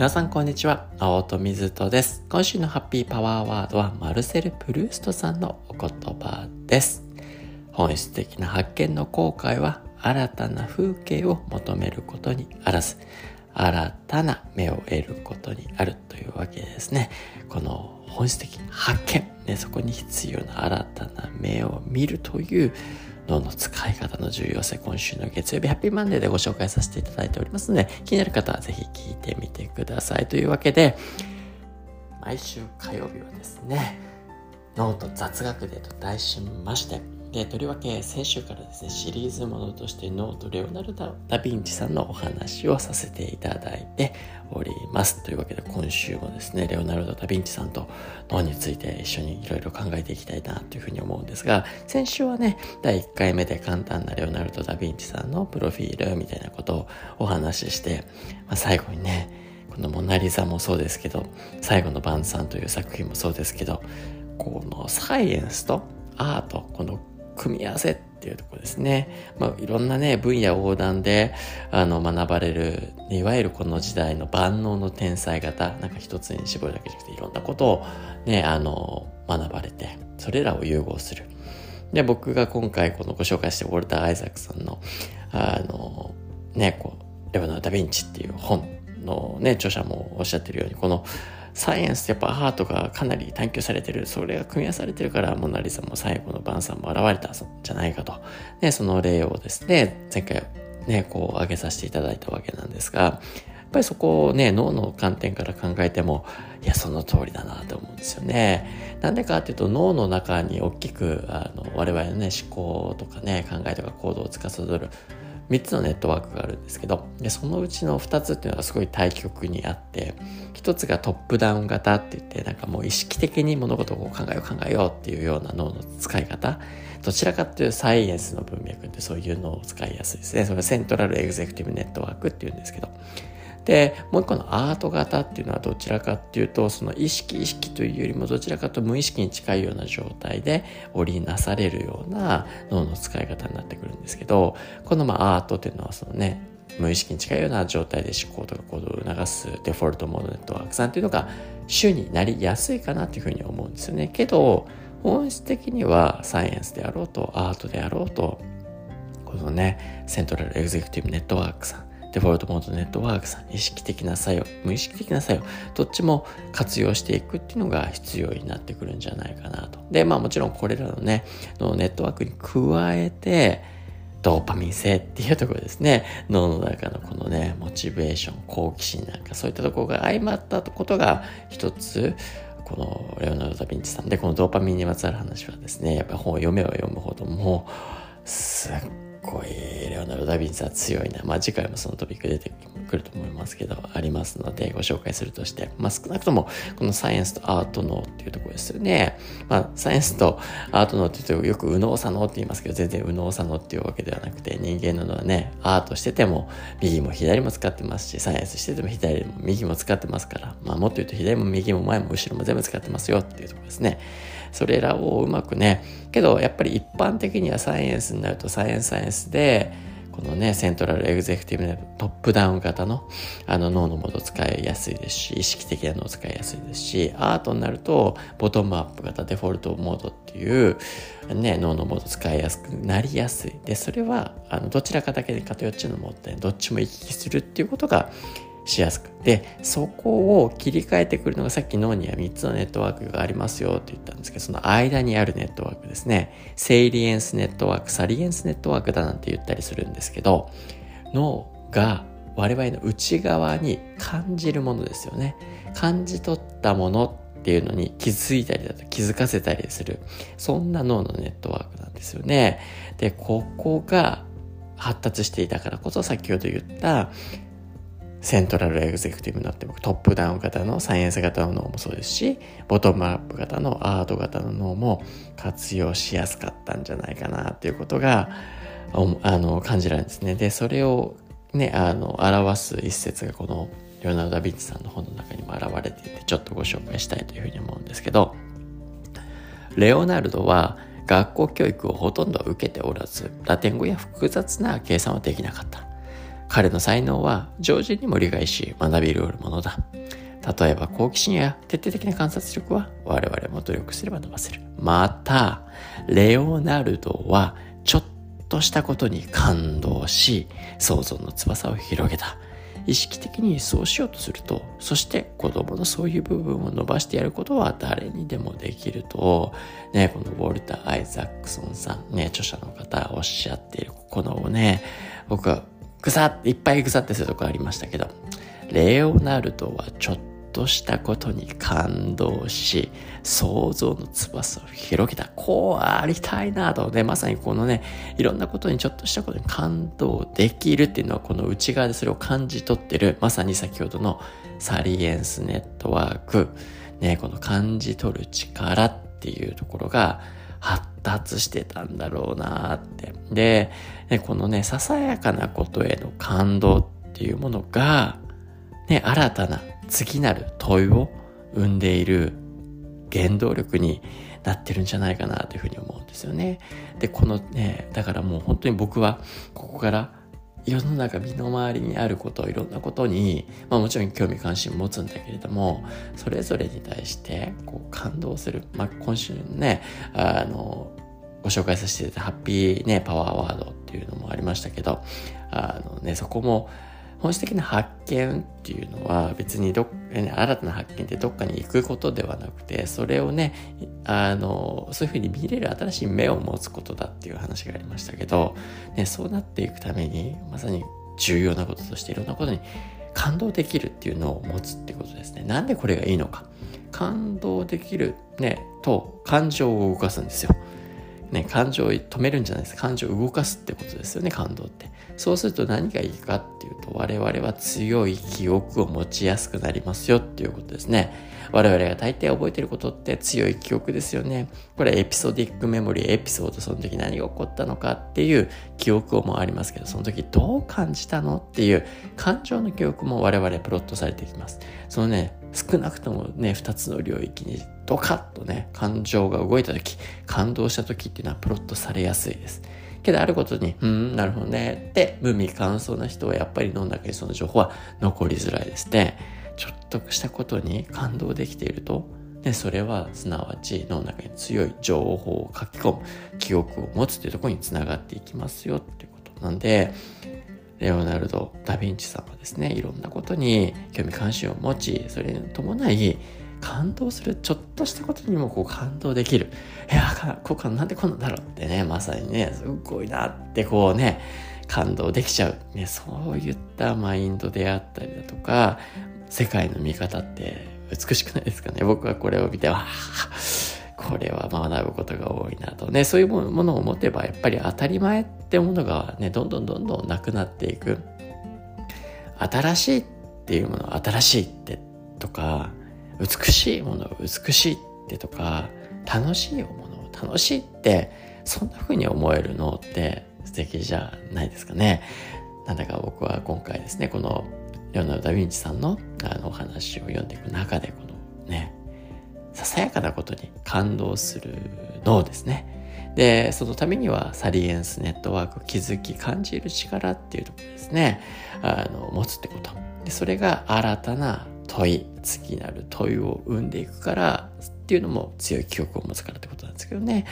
皆さんこんにちは。青戸水戸です。今週のハッピーパワーワードはマルセル・プルーストさんのお言葉です。本質的な発見の後悔は新たな風景を求めることにあらず新たな目を得ることにあるというわけですね。この本質的発見、ね、そこに必要な新たな目を見るという脳の使い方の重要性、今週の月曜日ハッピーマンデーでご紹介させていただいておりますので、気になる方はぜひ聞いてみてください。というわけで、毎週火曜日はですね、脳と雑学デーと題しまして、で、とりわけ先週からですね、シリーズものとして脳とレオナルド・ダ・ヴィンチさんのお話をさせていただいております。というわけで今週もですね、レオナルド・ダ・ヴィンチさんと脳について一緒にいろいろ考えていきたいなというふうに思うんですが、先週はね、第1回目で簡単なレオナルド・ダ・ヴィンチさんのプロフィールみたいなことをお話しして、まあ、最後にね、このモナリザもそうですけど、最後の晩餐という作品もそうですけど、このサイエンスとアート、この組み合わせっていうところですね。まあ、いろんなね、分野横断で、あの、学ばれる、いわゆるこの時代の万能の天才型、なんか一つに絞るだけじゃなくて、いろんなことをね、あの、学ばれて、それらを融合する。で、僕が今回このご紹介してウォルター・アイザックさんの、あの、ね、こう、レオナル・ダ・ヴィンチっていう本のね、著者もおっしゃってるように、この、サイエンスやっぱアートがかなり探求されてる、それが組み合わされてるから、モナリザも最後の晩餐も現れたんじゃないかと。ね、その例をですね、前回ね、こう挙げさせていただいたわけなんですが、やっぱりそこをね、脳の観点から考えても、いや、その通りだなと思うんですよね。なんでかっていうと、脳の中に大きく、あの、我々のね、思考とかね、考えとか行動を司る3つのネットワークがあるんですけどでそのうちの2つっていうのがすごい対極にあって1つがトップダウン型って言ってなんかもう意識的に物事を考えよう考えようっていうような脳の使い方。どちらかっていうサイエンスの文脈ってそういう脳を使いやすいですね。それセントラルエグゼクティブネットワークっていうんですけど。でもう一個のアート型っていうのはどちらかっていうとその意識意識というよりもどちらかと無意識に近いような状態で織りなされるような脳の使い方になってくるんですけどこのまあアートっていうのはそのね無意識に近いような状態で思考とか行動を促すデフォルトモードネットワークさんっていうのが主になりやすいかなっていうふうに思うんですよね。けど本質的にはサイエンスであろうとアートであろうとこのねセントラルエグゼクティブネットワークさんデフォルトモードネットワークさん、意識的な作用、無意識的な作用、どっちも活用していくっていうのが必要になってくるんじゃないかなと。で、まあもちろんこれらのね、のネットワークに加えて、ドーパミン性っていうところですね。脳の中のこのね、モチベーション、好奇心なんかそういったところが相まったことが一つ、このレオナルド・ダ・ヴィンチさんで、このドーパミンにまつわる話はですね、やっぱ本を読めば読むほどもう、すっごいレオナルド・ダ・ヴィンチは強いな。まあ次回もそのトピック出てくると思いますけど、ありますのでご紹介するとして、まあ少なくともこのサイエンスとアート脳っていうところですよね。まあサイエンスとアート脳って言うとよく右脳左脳って言いますけど、全然右脳左脳っていうわけではなくて、人間の脳はね、アートしてても右も左も使ってますし、サイエンスしてても左も右も使ってますから、まあもっと言うと左も右も前も後ろも全部使ってますよっていうところですね。それらをうまくね、けどやっぱり一般的にはサイエンスになるとサイエンスサイエンスで、このね、セントラルエグゼクティブのトップダウン型のあの脳のモード使いやすいですし、意識的な脳使いやすいですし、アートになるとボトムアップ型デフォルトモードっていうね、脳のモード使いやすくなりやすい。で、それはあのどちらかだけで偏っちゃうのもって、どっちも行き来するっていうことがしやすく。で、そこを切り替えてくるのがさっき脳には3つのネットワークがありますよって言ったんですけど、その間にあるネットワークですね。セイリエンスネットワーク、サリエンスネットワークだなんて言ったりするんですけど、脳が我々の内側に感じるものですよね。感じ取ったものっていうのに気づいたりだと気づかせたりする。そんな脳のネットワークなんですよね。で、ここが発達していたからこそ先ほど言ったセントラルエグゼクティブになって僕トップダウン型のサイエンス型の脳もそうですしボトムアップ型のアート型の脳も活用しやすかったんじゃないかなっていうことがあの感じられるんですね。でそれをねあの表す一節がこのレオナルド・ダ・ヴィンチさんの本の中にも現れていてちょっとご紹介したいというふうに思うんですけどレオナルドは学校教育をほとんど受けておらずラテン語や複雑な計算はできなかった。彼の才能は常人にも理解し学びるるものだ。例えば好奇心や徹底的な観察力は我々も努力すれば伸ばせる。また、レオナルドはちょっとしたことに感動し、想像の翼を広げた。意識的にそうしようとすると、そして子供のそういう部分を伸ばしてやることは誰にでもできると、ね、このウォルター・アイザックソンさん、ね、著者の方おっしゃっている、このをね、僕は腐って、いっぱい腐ってするとこありましたけど、レオナルドはちょっとしたことに感動し、想像の翼を広げた。こうありたいなとね、まさにこのね、いろんなことにちょっとしたことに感動できるっていうのは、この内側でそれを感じ取ってる、まさに先ほどのサリエンスネットワーク、ね、この感じ取る力っていうところが、発達してたんだろうなって。で、このね、ささやかなことへの感動っていうものが、ね、新たな次なる問いを生んでいる原動力になってるんじゃないかなというふうに思うんですよね。で、このね、だからもう本当に僕はここから世の中身の回りにあることいろんなことに、まあもちろん興味関心持つんだけれども、それぞれに対してこう感動する。まあ今週ね、あの、ご紹介させていただいたハッピーね、パワーワードっていうのもありましたけど、あのね、そこも本質的な発見っていうのは別にど、新たな発見ってどっかに行くことではなくて、それをね、あの、そういうふうに見れる新しい目を持つことだっていう話がありましたけど、ね、そうなっていくために、まさに重要なこととしていろんなことに感動できるっていうのを持つってことですね。なんでこれがいいのか。感動できるね、と感情を動かすんですよ。ね、感情を止めるんじゃないですか感情を動かすってことですよね、感動って。そうすると何がいいかっていうと、我々は強い記憶を持ちやすくなりますよっていうことですね。我々が大抵覚えてることって強い記憶ですよね。これエピソディックメモリー、エピソード、その時何が起こったのかっていう記憶もありますけど、その時どう感じたのっていう感情の記憶も我々プロットされていきます。そのね、少なくともね、二つの領域にドカッとね、感情が動いた時、感動した時っていうのはプロットされやすいです。けどあることに、うん、なるほどね。って無味乾燥な人はやっぱり脳の中にその情報は残りづらいですね。ちょっとしたことに感動できていると、で、それはすなわち脳の中に強い情報を書き込む、記憶を持つというところにつながっていきますよっていうことなんで、レオナルド・ダ・ヴィンチさんはですね、いろんなことに興味関心を持ち、それに伴い、感動するちょっとしたことにもこう感動できる。いや、ここなんでこんなんだろうってね、まさにね、すごいなってこうね、感動できちゃう。ね、そういったマインドであったりだとか、世界の見方って美しくないですかね。僕はこれを見て、あこれは学ぶことが多いなとね、そういうものを持てばやっぱり当たり前ってものがね、どんどんどんどんなくなっていく。新しいっていうもの、新しいってとか、美しいものを美しいってとか、楽しいものを楽しいって、そんな風に思えるのって素敵じゃないですかね。なんだか僕は今回ですね、このレオナル・ダ・ヴィンチさんのあのお話を読んでいく中で、このね、ささやかなことに感動するのをですね、で、そのためにはサリエンスネットワーク、気づき、感じる力っていうところですね、あの、持つってこと。で、それが新たな問い、次なる問いを生んでいくからっていうのも強い記憶を持つからってことなんですけどね。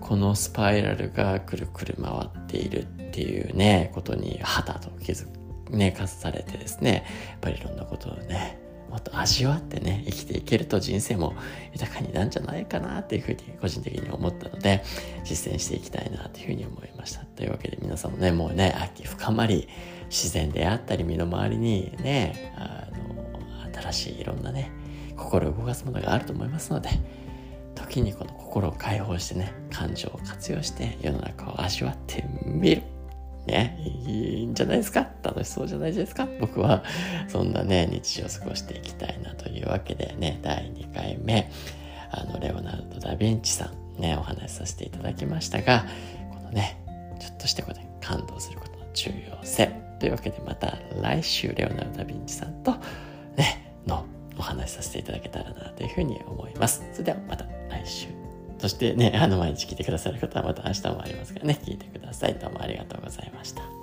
このスパイラルがくるくる回っているっていうね、ことに肌と気づ、ね、かされてですね、やっぱりいろんなことをね、もっと味わってね、生きていけると人生も豊かになるんじゃないかなっていうふうに個人的に思ったので、実践していきたいなというふうに思いました。というわけで皆さんもね、もうね、秋深まり、自然であったり身の回りにね、あの新しいいろんなね、心を動かすものがあると思いますので、時にこの心を解放してね、感情を活用して世の中を味わってみる。ね、いいんじゃないですか？楽しそうじゃないですか？僕はそんなね、日常を過ごしていきたいなというわけでね、第2回目、あの、レオナルド・ダ・ヴィンチさんね、お話しさせていただきましたが、このね、ちょっとしたことに感動することの重要性。というわけでまた来週、レオナルド・ダ・ヴィンチさんとね、お話しさせていただけたらなというふうに思います。それではまた来週。そしてね、あの毎日聞いてくださる方はまた明日もありますからね、聞いてください。どうもありがとうございました。